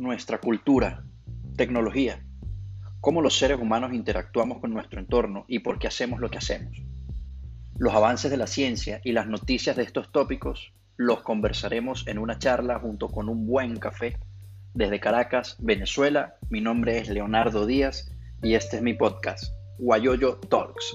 nuestra cultura, tecnología, cómo los seres humanos interactuamos con nuestro entorno y por qué hacemos lo que hacemos. Los avances de la ciencia y las noticias de estos tópicos los conversaremos en una charla junto con un buen café. Desde Caracas, Venezuela, mi nombre es Leonardo Díaz y este es mi podcast, Guayoyo Talks.